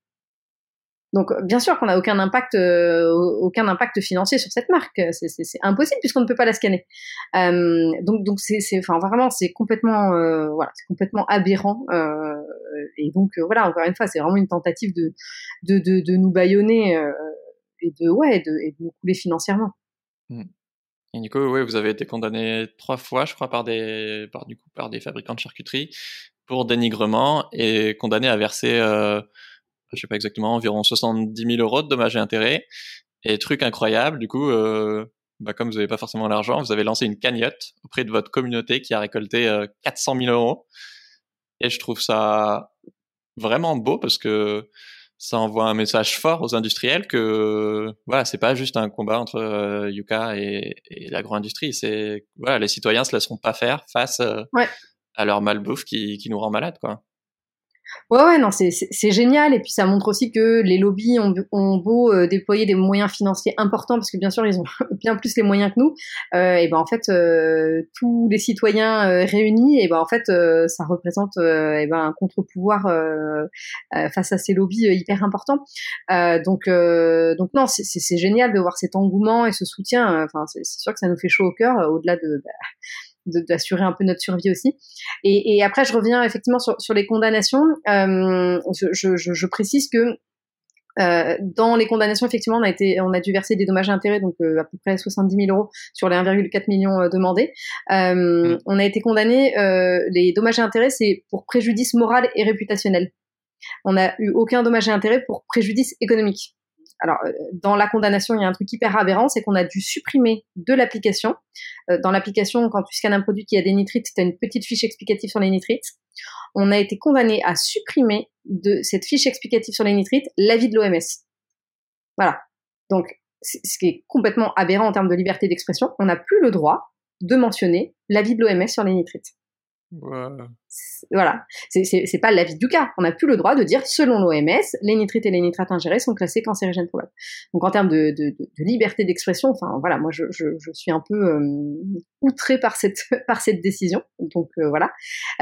Donc bien sûr qu'on n'a aucun impact, euh, aucun impact financier sur cette marque, c'est impossible puisqu'on ne peut pas la scanner. Euh, donc donc c'est, enfin vraiment c'est complètement, euh, voilà, c'est complètement aberrant. Euh, et donc euh, voilà encore une fois c'est vraiment une tentative de de, de, de nous baïonner et de ouais de, et de nous couler financièrement. Mmh. Et Nico, ouais, vous avez été condamné trois fois, je crois, par des, par du coup, par des fabricants de charcuterie pour dénigrement et condamné à verser je sais pas exactement, environ 70 000 euros de dommages et intérêts. Et truc incroyable, du coup, euh, bah, comme vous n'avez pas forcément l'argent, vous avez lancé une cagnotte auprès de votre communauté qui a récolté 400 000 euros. Et je trouve ça vraiment beau parce que ça envoie un message fort aux industriels que voilà, c'est pas juste un combat entre euh, Yuka et, et l'agro-industrie. C'est voilà, les citoyens se laisseront pas faire face euh, à leur malbouffe qui, qui nous rend malade, quoi. Ouais, ouais, non, c'est génial. Et puis ça montre aussi que les lobbies ont, ont beau euh, déployer des moyens financiers importants, parce que bien sûr, ils ont (laughs) bien plus les moyens que nous. Euh, et ben en fait, euh, tous les citoyens euh, réunis, et ben en fait, ça représente et ben un contre-pouvoir face à ces lobbies hyper importants. donc, donc non, c'est génial de voir cet engouement et ce soutien. Enfin, c'est sûr que ça nous fait chaud au cœur, au-delà de bah, d'assurer un peu notre survie aussi. Et, et, après, je reviens effectivement sur, sur les condamnations. Euh, je, je, je, précise que euh, dans les condamnations, effectivement, on a été, on a dû verser des dommages et intérêts, donc euh, à peu près 70 000 euros sur les 1,4 million euh, demandés. Euh, mmh. On a été condamné. les dommages et intérêts, c'est pour préjudice moral et réputationnel. On n'a eu aucun dommage et intérêt pour préjudice économique alors, euh, dans la condamnation, il y a un truc hyper aberrant, c'est qu'on a dû supprimer de l'application. Euh, dans l'application, quand tu scannes un produit qui a des nitrites, tu as une petite fiche explicative sur les nitrites. On a été condamné à supprimer de cette fiche explicative sur les nitrites l'avis de l'OMS. Voilà. Donc, ce qui est complètement aberrant en termes de liberté d'expression, on n'a plus le droit de mentionner l'avis de l'OMS sur les nitrites. Voilà, c'est pas l'avis du cas. On n'a plus le droit de dire, selon l'OMS, les nitrites et les nitrates ingérés sont classés cancérigènes probables. Donc en termes de, de, de, liberté d'expression, enfin voilà, moi je, je, je suis un peu euh, outrée par cette (laughs) par cette décision. Donc euh, voilà.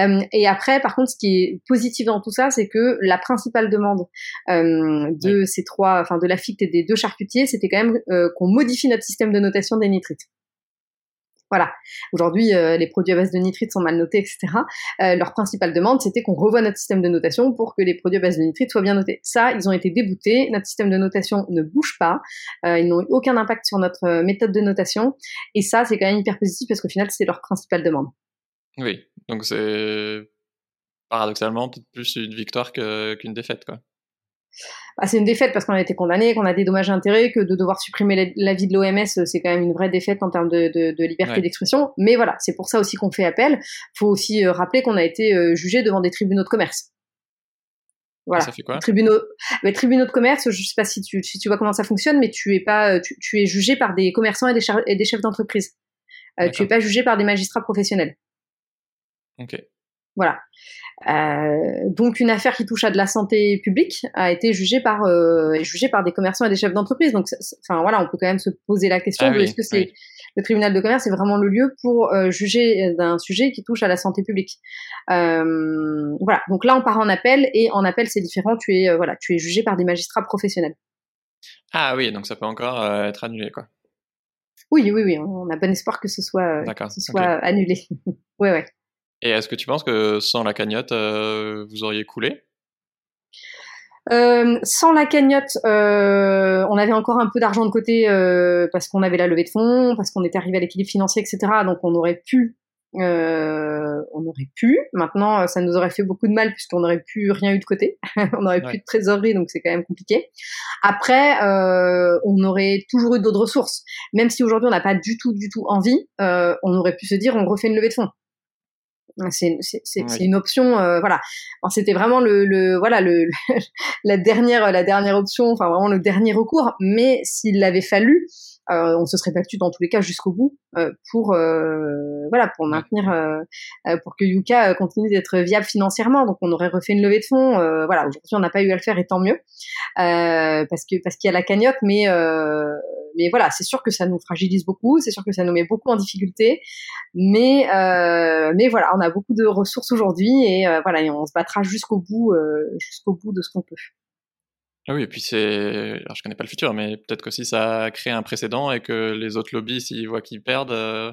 Euh, et après, par contre, ce qui est positif dans tout ça, c'est que la principale demande euh, de ces trois, enfin de la FICT et des deux charcutiers, c'était quand même qu'on modifie notre système de notation des nitrites. Voilà. Aujourd'hui, euh, les produits à base de nitrite sont mal notés, etc. Euh, leur principale demande, c'était qu'on revoie notre système de notation pour que les produits à base de nitrite soient bien notés. Ça, ils ont été déboutés. Notre système de notation ne bouge pas. Euh, ils n'ont eu aucun impact sur notre méthode de notation. Et ça, c'est quand même hyper positif parce qu'au final, c'est leur principale demande. Oui. Donc c'est paradoxalement peut-être plus une victoire qu'une défaite, quoi. Bah, c'est une défaite parce qu'on a été condamné, qu'on a des dommages intérêts, que de devoir supprimer l'avis de l'OMS, c'est quand même une vraie défaite en termes de, liberté d'expression. Mais voilà, c'est pour ça aussi qu'on fait appel. Il faut aussi euh, rappeler qu'on a été euh, jugé devant des tribunaux de commerce. Voilà. Ça fait quoi? Tribunaux, mais tribunaux de commerce, je sais pas si tu, si tu vois comment ça fonctionne, mais tu es pas, euh, tu, es jugé par des commerçants et des, et des chefs d'entreprise. tu es pas jugé par des magistrats professionnels. Ok. Voilà. Euh, donc une affaire qui touche à de la santé publique a été jugée par euh, jugée par des commerçants et des chefs d'entreprise. Donc, enfin voilà, on peut quand même se poser la question ah de est-ce que c'est le tribunal de commerce est vraiment le lieu pour euh, juger d'un sujet qui touche à la santé publique. Voilà. Donc là, on part en appel et en appel, c'est différent. Tu es voilà, tu es jugé par des magistrats professionnels. Ah oui, donc ça peut encore être annulé quoi. Oui, oui, oui. On a bon espoir que ce soit, que ce soit annulé. (laughs) ouais, ouais. Et est-ce que tu penses que sans la cagnotte, euh, vous auriez coulé? Euh, sans la cagnotte, euh, on avait encore un peu d'argent de côté euh, parce qu'on avait la levée de fonds, parce qu'on était arrivé à l'équilibre financier, etc. Donc on aurait pu, euh, on aurait pu. Maintenant, ça nous aurait fait beaucoup de mal puisqu'on n'aurait plus rien eu de côté. (laughs) on n'aurait plus de trésorerie, donc c'est quand même compliqué. Après, on aurait toujours eu d'autres ressources. Même si aujourd'hui on n'a pas du tout, du tout envie, on aurait pu se dire on refait une levée de fonds. C'est une option, euh, voilà. C'était vraiment le, le, voilà le, (laughs) la dernière la dernière option, enfin vraiment le dernier recours. Mais s'il l'avait fallu, euh, on se serait battu dans tous les cas jusqu'au bout euh, pour euh, voilà pour maintenir pour que Yuka continue d'être viable financièrement. Donc on aurait refait une levée de fonds. voilà aujourd'hui on n'a pas eu à le faire et tant mieux parce que parce qu'il y a la cagnotte, mais mais voilà c'est sûr que ça nous fragilise beaucoup, c'est sûr que ça nous met beaucoup en difficulté, mais mais voilà on a beaucoup de ressources aujourd'hui et voilà et on se battra jusqu'au bout jusqu'au bout de ce qu'on peut. Ah oui, et puis c'est. Alors, je connais pas le futur, mais peut-être que si ça crée un précédent et que les autres lobbies, s'ils voient qu'ils perdent, euh,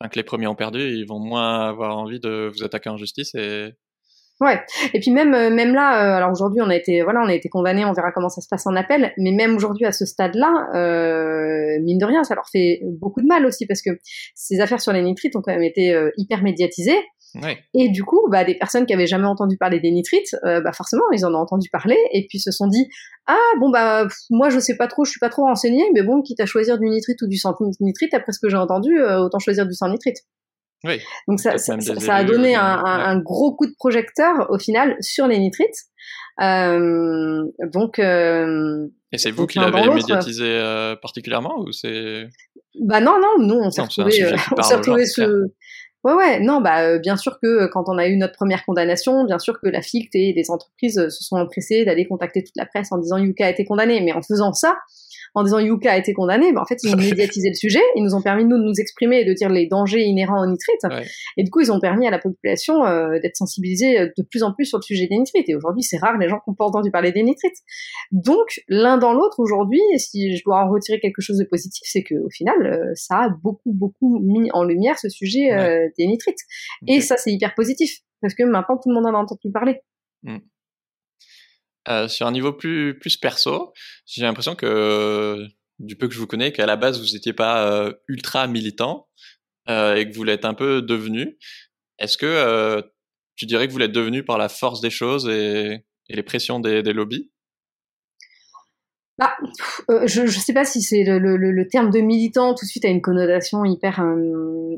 enfin, que les premiers ont perdu, ils vont moins avoir envie de vous attaquer en justice et. Ouais. Et puis même euh, là, euh, alors aujourd'hui on a été voilà on a été condamné, on verra comment ça se passe en appel. Mais même aujourd'hui à ce stade-là, mine de rien, ça leur fait beaucoup de mal aussi parce que ces affaires sur les nitrites ont quand même été hyper médiatisées. Et du coup, bah, des personnes qui avaient jamais entendu parler des nitrites, euh, bah forcément, ils en ont entendu parler et puis se sont dit ah bon bah moi je sais pas trop, je suis pas trop renseigné, mais bon quitte à choisir du nitrite ou du sans nitrite, après ce que j'ai entendu, euh, autant choisir du sans nitrite. Oui. Donc ça, ça, a donné un, un, gros coup de projecteur au final sur les nitrites. Euh, donc. Euh, et c'est vous qui l'avez médiatisé particulièrement ou c'est Bah non non, nous on s'est retrouvés, on s'est retrouvés ce Ouais, ouais, non, bah, euh, bien sûr que euh, quand on a eu notre première condamnation, bien sûr que la FICT et les entreprises euh, se sont empressées d'aller contacter toute la presse en disant Yuka a été condamné. Mais en faisant ça, en disant Yuka a été condamné, ben en fait, ils ont (laughs) médiatisé le sujet, ils nous ont permis, nous, de nous exprimer et de dire les dangers inhérents aux nitrites. Et du coup, ils ont permis à la population euh, d'être sensibilisée euh, de plus en plus sur le sujet des nitrites. Et aujourd'hui, c'est rare les gens qui n'ont pas entendu parler des nitrites. Donc, l'un dans l'autre, aujourd'hui, si je dois en retirer quelque chose de positif, c'est qu'au final, euh, ça a beaucoup, beaucoup mis en lumière ce sujet des nitrites. Et ça, c'est hyper positif, parce que maintenant, tout le monde en a entendu parler. Mm. Euh, sur un niveau plus, plus perso, j'ai l'impression que, du peu que je vous connais, qu'à la base, vous n'étiez pas euh, ultra militant euh, et que vous l'êtes un peu devenu. Est-ce que tu dirais que vous l'êtes devenu par la force des choses et, les pressions des, lobbies? Bah, je ne sais pas si c'est le, le, terme de militant tout de suite a une connotation hyper,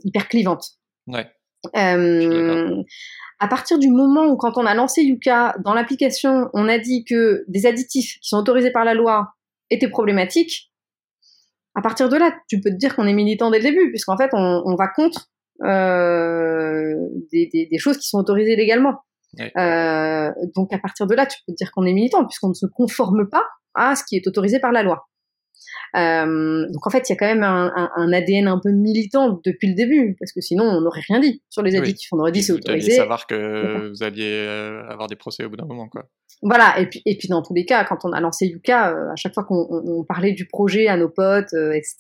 hyper clivante. Ouais à partir du moment où, quand on a lancé Yuka, dans l'application, on a dit que des additifs qui sont autorisés par la loi étaient problématiques, à partir de là, tu peux te dire qu'on est militant dès le début, puisqu'en fait, on, va contre euh, des, choses qui sont autorisées légalement. Euh, donc à partir de là, tu peux te dire qu'on est militant, puisqu'on ne se conforme pas à ce qui est autorisé par la loi. Euh, donc en fait, il y a quand même un, un, un, ADN un peu militant depuis le début, parce que sinon on n'aurait rien dit sur les additifs. On aurait dit c'est autorisé. Vous savoir que vous alliez euh, avoir des procès au bout d'un moment, quoi. Voilà, et puis, et puis dans tous les cas, quand on a lancé Yuka, euh, à chaque fois qu'on on, parlait du projet à nos potes, etc.,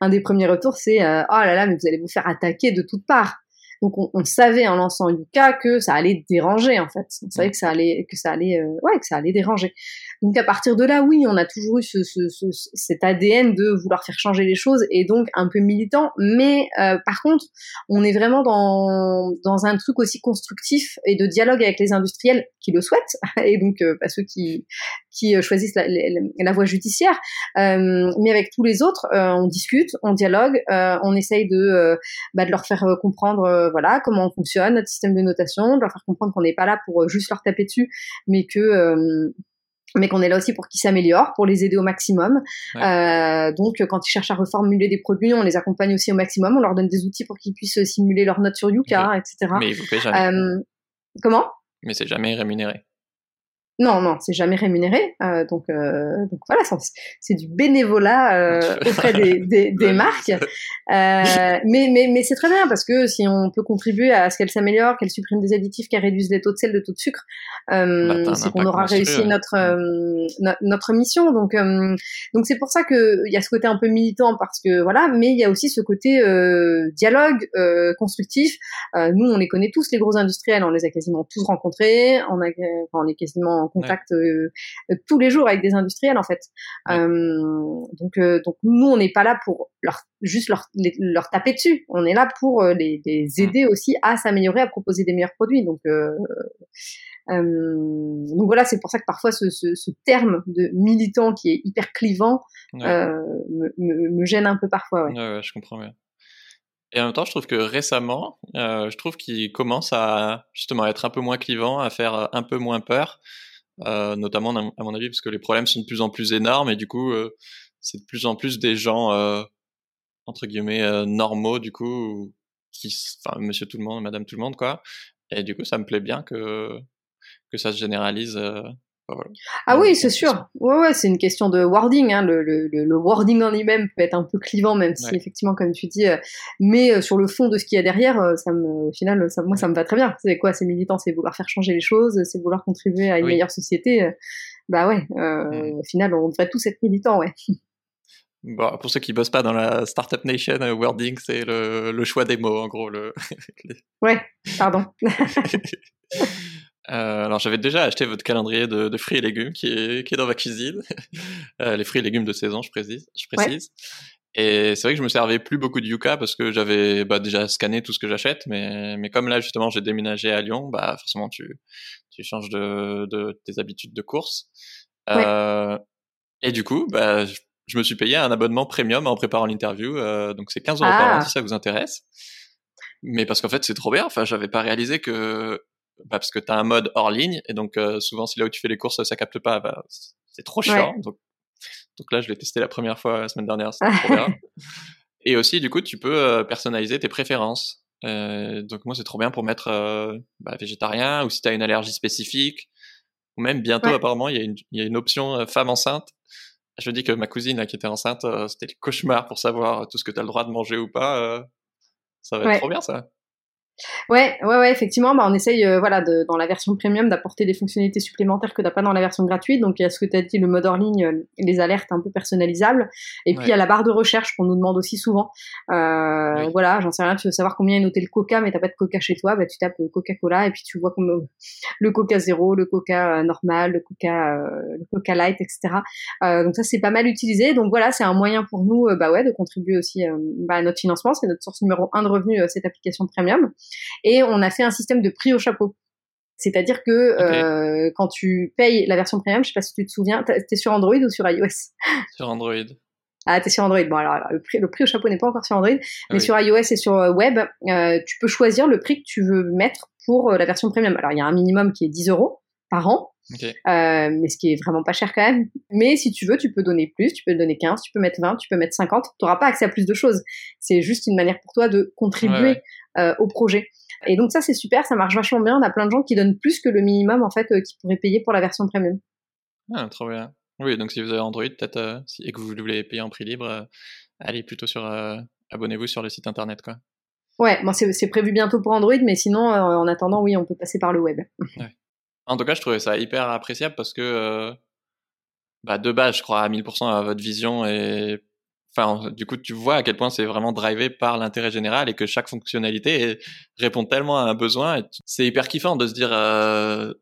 un des premiers retours c'est oh là là, mais vous allez vous faire attaquer de toutes parts. Donc on, on, savait en lançant Yuka que ça allait déranger en fait. On savait mm. que ça allait que ça allait ouais que ça allait déranger. Donc à partir de là, oui, on a toujours eu ce, ce, ce, cet ADN de vouloir faire changer les choses et donc un peu militant. Mais euh, par contre, on est vraiment dans, dans un truc aussi constructif et de dialogue avec les industriels qui le souhaitent (laughs) et donc euh, pas ceux qui, qui choisissent la, la, la voie judiciaire. mais avec tous les autres, on discute, on dialogue, on essaye de, bah, de leur faire comprendre voilà comment on fonctionne, notre système de notation, de leur faire comprendre qu'on n'est pas là pour juste leur taper dessus, mais que euh, mais qu'on est là aussi pour qu'ils s'améliorent, pour les aider au maximum. Euh, donc, quand ils cherchent à reformuler des produits, on les accompagne aussi au maximum. On leur donne des outils pour qu'ils puissent simuler leurs notes sur Yuka, etc. Mais vous payez jamais. Euh, comment? Mais c'est jamais rémunéré. Non, non, c'est jamais rémunéré. Euh, donc, euh, donc voilà, c'est du bénévolat euh, auprès des, des, (laughs) des marques. Euh, mais mais, mais c'est très bien parce que si on peut contribuer à ce qu'elles s'améliorent, qu'elles suppriment des additifs, qu'elles réduisent les taux de sel, de taux de sucre, euh, bah, c'est qu'on aura réussi notre, notre, notre mission. Donc donc c'est pour ça que il y a ce côté un peu militant parce que voilà, mais il y a aussi ce côté dialogue constructif. nous, on les connaît tous les gros industriels, on les a quasiment tous rencontrés, on a enfin, on est quasiment en contact euh, tous les jours avec des industriels en fait. Euh, donc euh, donc nous on n'est pas là pour leur juste leur leur taper dessus. On est là pour les, les aider aussi à s'améliorer, à proposer des meilleurs produits. Donc donc voilà, c'est pour ça que parfois ce, ce, ce, terme de militant qui est hyper clivant me, me, me, gêne un peu parfois. Ouais. ouais, je comprends bien. Et en même temps, je trouve que récemment, euh, je trouve qu'il commence à justement être un peu moins clivant, à faire un peu moins peur. Euh, notamment à mon avis parce que les problèmes sont de plus en plus énormes et du coup euh, c'est de plus en plus des gens euh, entre guillemets normaux du coup qui enfin monsieur tout le monde madame tout le monde quoi. Et du coup ça me plaît bien que que ça se généralise ah oui, c'est sûr. Ouais, ouais, c'est une question de wording. Hein. Le, le, le, wording en lui-même peut être un peu clivant, même si effectivement, comme tu dis, euh, mais euh, sur le fond de ce qu'il y a derrière, euh, ça me, au final, ça, moi, ça me va très bien. C'est quoi, c'est militant, c'est vouloir faire changer les choses, c'est vouloir contribuer à une meilleure société. Bah ouais, au final, on devrait tous être militants, ouais. Bon, pour ceux qui bossent pas dans la Startup Nation, wording, c'est le, le, choix des mots, en gros. Le... (laughs) ouais, pardon. (laughs) Euh, alors j'avais déjà acheté votre calendrier de, de, fruits et légumes qui est, qui est dans ma cuisine, (laughs) euh, les fruits et légumes de saison, je précise. Je précise. Et c'est vrai que je me servais plus beaucoup de Yuka parce que j'avais bah, déjà scanné tout ce que j'achète, mais, mais comme là justement j'ai déménagé à Lyon, bah forcément tu, tu changes de, de tes habitudes de course. Euh, et du coup, bah, je, me suis payé un abonnement premium en préparant l'interview, euh, donc c'est 15 euros par an ah. si ça vous intéresse. Mais parce qu'en fait c'est trop bien, enfin j'avais pas réalisé que parce que tu as un mode hors ligne et donc euh, souvent si là où tu fais les courses ça capte pas bah, c'est trop chiant. Donc donc là je l'ai testé la première fois la semaine dernière c'était trop (laughs) bien. Et aussi du coup tu peux euh, personnaliser tes préférences. Euh, donc moi c'est trop bien pour mettre euh, bah, végétarien ou si tu as une allergie spécifique ou même bientôt apparemment il y a une il y a une option femme enceinte. Je dis que ma cousine là, qui était enceinte c'était le cauchemar pour savoir tout ce que tu as le droit de manger ou pas ça va être trop bien ça Ouais, ouais, ouais, effectivement, bah, on essaye, euh, voilà, de, dans la version premium, d'apporter des fonctionnalités supplémentaires que t'as pas dans la version gratuite. Donc, il y a ce que tu as dit, le mode hors ligne, euh, les alertes un peu personnalisables. Et puis, il y a la barre de recherche qu'on nous demande aussi souvent. Euh, Voilà, j'en sais rien, tu veux savoir combien est noté le Coca, mais t'as pas de Coca chez toi, bah, tu tapes euh, Coca-Cola et puis tu vois comme (laughs) le Coca zéro, le Coca normal, le Coca, le Coca light, etc. donc ça, c'est pas mal utilisé. Donc voilà, c'est un moyen pour nous, bah ouais, de contribuer aussi bah, à notre financement. C'est notre source numéro un de revenus, cette application premium. Et on a fait un système de prix au chapeau. C'est-à-dire que euh, quand tu payes la version premium, je sais pas si tu te souviens, t'es sur Android ou sur iOS? Sur Android. Ah, t'es sur Android. Bon, alors, le, prix, le prix au chapeau n'est pas encore sur Android, mais sur iOS et sur euh, web, euh, tu peux choisir le prix que tu veux mettre pour la version premium. Alors, il y a un minimum qui est 10 euros par an, mais ce qui est vraiment pas cher quand même. Mais si tu veux, tu peux donner plus, tu peux donner 15, tu peux mettre 20, tu peux mettre 50. Tu n'auras pas accès à plus de choses. C'est juste une manière pour toi de contribuer au projet. Et donc ça c'est super, ça marche vachement bien. On a plein de gens qui donnent plus que le minimum en fait euh, qu'ils pourraient payer pour la version premium. Ah, trop bien. Oui, donc si vous avez Android peut-être euh, et que vous voulez payer en prix libre, euh, allez plutôt sur abonnez-vous sur le site internet quoi. Ouais, bon, c'est prévu bientôt pour Android, mais sinon en attendant oui, on peut passer par le web. Ouais. En tout cas, je trouvais ça hyper appréciable parce que bah, de base, je crois à 1000% à votre vision et enfin, du coup, tu vois à quel point c'est vraiment drivé par l'intérêt général et que chaque fonctionnalité répond tellement à un besoin. C'est hyper kiffant de se dire, euh,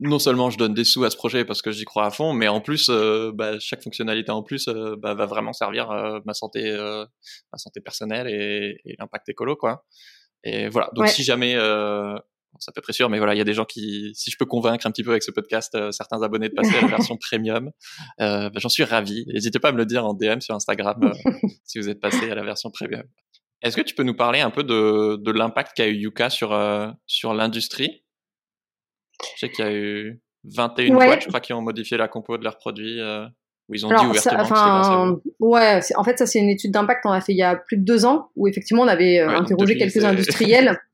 non seulement je donne des sous à ce projet parce que j'y crois à fond, mais en plus, euh, bah, chaque fonctionnalité en plus euh, bah, va vraiment servir euh, ma santé, ma santé personnelle et, et l'impact écolo, quoi. Et voilà. Donc si jamais, ça peut être très sûr, mais voilà, il y a des gens qui, si je peux convaincre un petit peu avec ce podcast, certains abonnés de passer à la version (laughs) premium, bah, j'en suis ravi. N'hésitez pas à me le dire en DM sur Instagram (laughs) si vous êtes passé à la version premium. Est-ce que tu peux nous parler un peu de, de l'impact qu'a eu Yuka sur sur l'industrie? Je sais qu'il y a eu 21 boîtes, je crois, qui ont modifié la compo de leurs produits. Euh, où ils ont dit ouvertement enfin, Ouais, en fait, ça, c'est une étude d'impact qu'on a fait il y a plus de deux ans, où effectivement, on avait euh, interrogé quelques industriels. (laughs)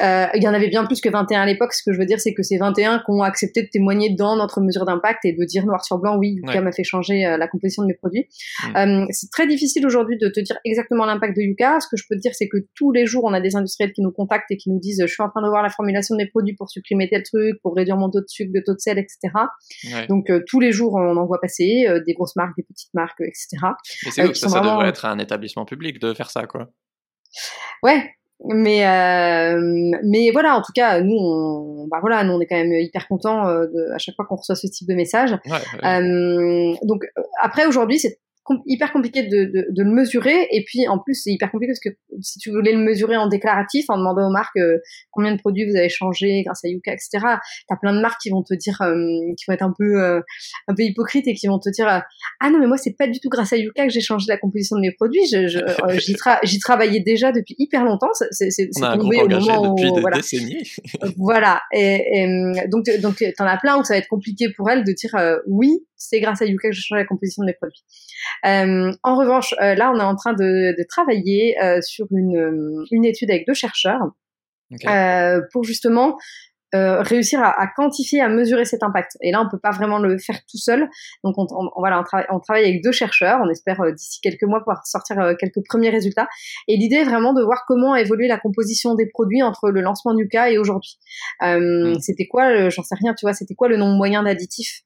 Euh, il y en avait bien plus que 21 à l'époque. Ce que je veux dire, c'est que c'est 21 qui ont accepté de témoigner dans notre mesure d'impact et de dire noir sur blanc, oui, Yuka m'a fait changer euh, la composition de mes produits. Mm. Euh, c'est très difficile aujourd'hui de te dire exactement l'impact de Yuka. Ce que je peux te dire, c'est que tous les jours, on a des industriels qui nous contactent et qui nous disent, je suis en train de voir la formulation de mes produits pour supprimer tel truc, pour réduire mon taux de sucre, de taux de sel, etc. Donc tous les jours, on en voit passer des grosses marques, des petites marques, etc. Mais c'est ça, ça devrait être un établissement public de faire ça, quoi. Ouais, mais euh, mais voilà en tout cas nous on bah voilà nous on est quand même hyper contents euh, de, à chaque fois qu'on reçoit ce type de message Euh, donc après aujourd'hui c'est hyper compliqué de, de, de, le mesurer. Et puis, en plus, c'est hyper compliqué parce que si tu voulais le mesurer en déclaratif, en demandant aux marques euh, combien de produits vous avez changé grâce à Yuka, etc., t'as plein de marques qui vont te dire, euh, qui vont être un peu, euh, un peu hypocrites et qui vont te dire, ah non, mais moi, c'est pas du tout grâce à Yuka que j'ai changé la composition de mes produits. (laughs) J'y je, travaillais déjà depuis hyper longtemps. C'est tombé au moment depuis des voilà. décennies. voilà. Et, et, donc, donc, t'en as plein où ça va être compliqué pour elles de dire, oui, c'est grâce à Yuka que j'ai changé la composition de mes produits. Euh, en revanche, euh, là, on est en train de, de travailler euh, sur une, une, étude avec deux chercheurs pour justement euh, réussir à, à, quantifier, à mesurer cet impact. Et là, on peut pas vraiment le faire tout seul. Donc, on, on, voilà, on, travaille, on travaille avec deux chercheurs. On espère d'ici quelques mois pouvoir sortir quelques premiers résultats. Et l'idée est vraiment de voir comment a évolué la composition des produits entre le lancement du cas et aujourd'hui. Euh, mm. C'était quoi, j'en sais rien, tu vois, c'était quoi le nombre moyen d'additifs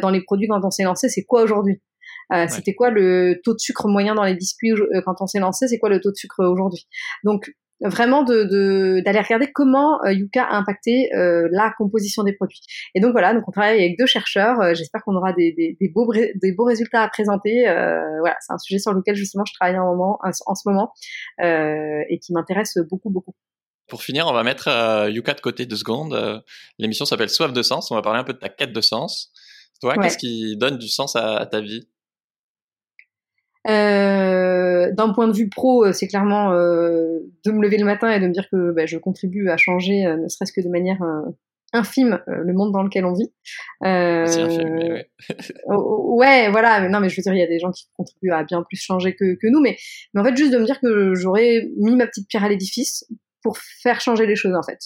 dans les produits quand on s'est lancé? C'est quoi aujourd'hui? Euh, C'était quoi le taux de sucre moyen dans les biscuits euh, quand on s'est lancé? C'est quoi le taux de sucre aujourd'hui? Donc vraiment de d'aller regarder comment euh, Yuka a impacté euh, la composition des produits. Et donc voilà, donc on travaille avec deux chercheurs. Euh, j'espère qu'on aura des, des, des, beaux des beaux résultats à présenter. voilà, c'est un sujet sur lequel justement je travaille un moment en ce moment et qui m'intéresse beaucoup beaucoup. Pour finir, on va mettre Yuka de côté deux secondes. L'émission s'appelle Soif de sens. On va parler un peu de ta quête de sens. Toi, qu'est-ce qui donne du sens à ta vie? Euh, D'un point de vue pro, euh, c'est clairement euh, de me lever le matin et de me dire que bah, je contribue à changer, euh, ne serait-ce que de manière infime, le monde dans lequel on vit. infime, ouais. ouais, voilà. Mais non, mais je veux dire, il y a des gens qui contribuent à bien plus changer que, que nous, mais, mais en fait, juste de me dire que j'aurais mis ma petite pierre à l'édifice pour faire changer les choses, en fait.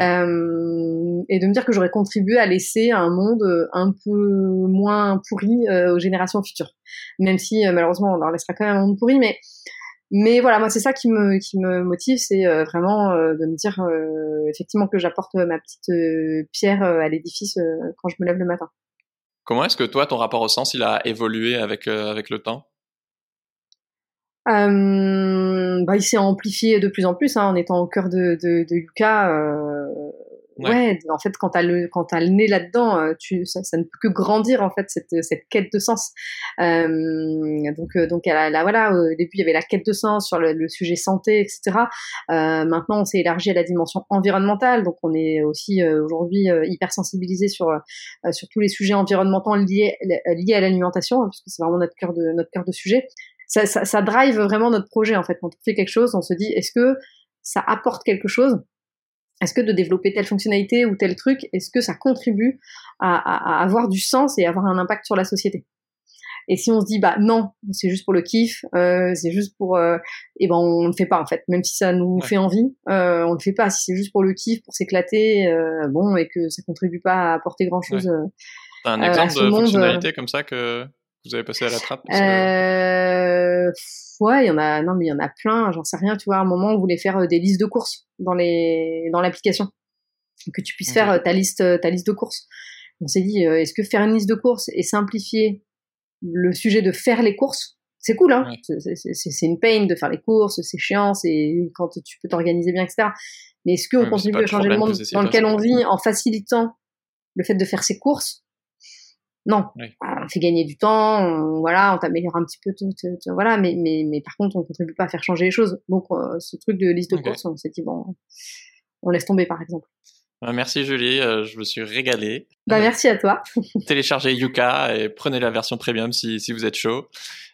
Euh, et de me dire que j'aurais contribué à laisser un monde euh, un peu moins pourri euh, aux générations futures. Même si malheureusement on leur laissera quand même un monde pourri, mais mais voilà, moi c'est ça qui me qui me motive, c'est vraiment de me dire effectivement que j'apporte ma petite pierre à l'édifice quand je me lève le matin. Comment est-ce que toi ton rapport au sens il a évolué avec avec le temps? Euh, bah, il s'est amplifié de plus en plus hein, en étant au cœur de, de, de Yuka. Euh, ouais. en fait, quand t'as le quand t'as le nez là-dedans, euh, tu ça, ça, ne peut que grandir en fait cette cette quête de sens. Euh, donc euh, donc là, voilà, au début il y avait la quête de sens sur le, le sujet santé, etc. Euh, maintenant, on s'est élargi à la dimension environnementale, donc on est aussi aujourd'hui hyper sensibilisé sur sur tous les sujets environnementaux liés liés à l'alimentation, hein, puisque c'est vraiment notre cœur de notre cœur de sujet ça, ça, ça, drive vraiment notre projet en fait. Quand on fait quelque chose, on se dit est-ce que ça apporte quelque chose? Est-ce que de développer telle fonctionnalité ou tel truc, est-ce que ça contribue à, à, à, avoir du sens et avoir un impact sur la société? Et si on se dit bah non, c'est juste pour le kiff, euh, c'est juste pour, et euh, eh ben on le fait pas en fait, même si ça nous fait envie, euh, on le fait pas. Si c'est juste pour le kiff, pour s'éclater, euh, bon et que ça contribue pas à apporter grand chose. Ouais. T'as un exemple de fonctionnalité comme ça que vous avez passé à la trappe euh, Ouais, il y en a. Non, mais il y en a plein. J'en sais rien. Tu vois, à un moment, on voulait faire euh, des listes de courses dans les dans l'application, que tu puisses faire euh, ta liste ta liste de courses. On s'est dit, est-ce que faire une liste de courses et simplifier le sujet de faire les courses, c'est cool, hein? C'est une pain de faire les courses, c'est chiant, c'est quand tu peux t'organiser bien, etc. Mais est-ce qu'on continue à changer le monde dans lequel on vit en facilitant le fait de faire ses courses, non, on fait gagner du temps, on, voilà, on t'améliore un petit peu, voilà, mais, mais, mais par contre, on contribue pas à faire changer les choses. Donc, euh, ce truc de liste de courses, on s'est dit bon, on laisse tomber, par exemple. Bah, merci Julie, euh, je me suis régalé. Bah, merci à toi. (laughs) Téléchargez Yuka et prenez la version premium si, si vous êtes chaud.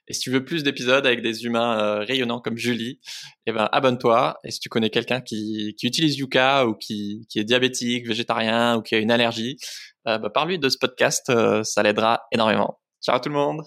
Et si tu veux plus d'épisodes avec des humains euh, rayonnants comme Julie, eh ben abonne-toi. Et si tu connais quelqu'un qui, qui utilise Yuka ou qui, qui est diabétique, végétarien ou qui a une allergie, euh, bah, parle-lui de ce podcast, ça l'aidera énormément. Ciao tout le monde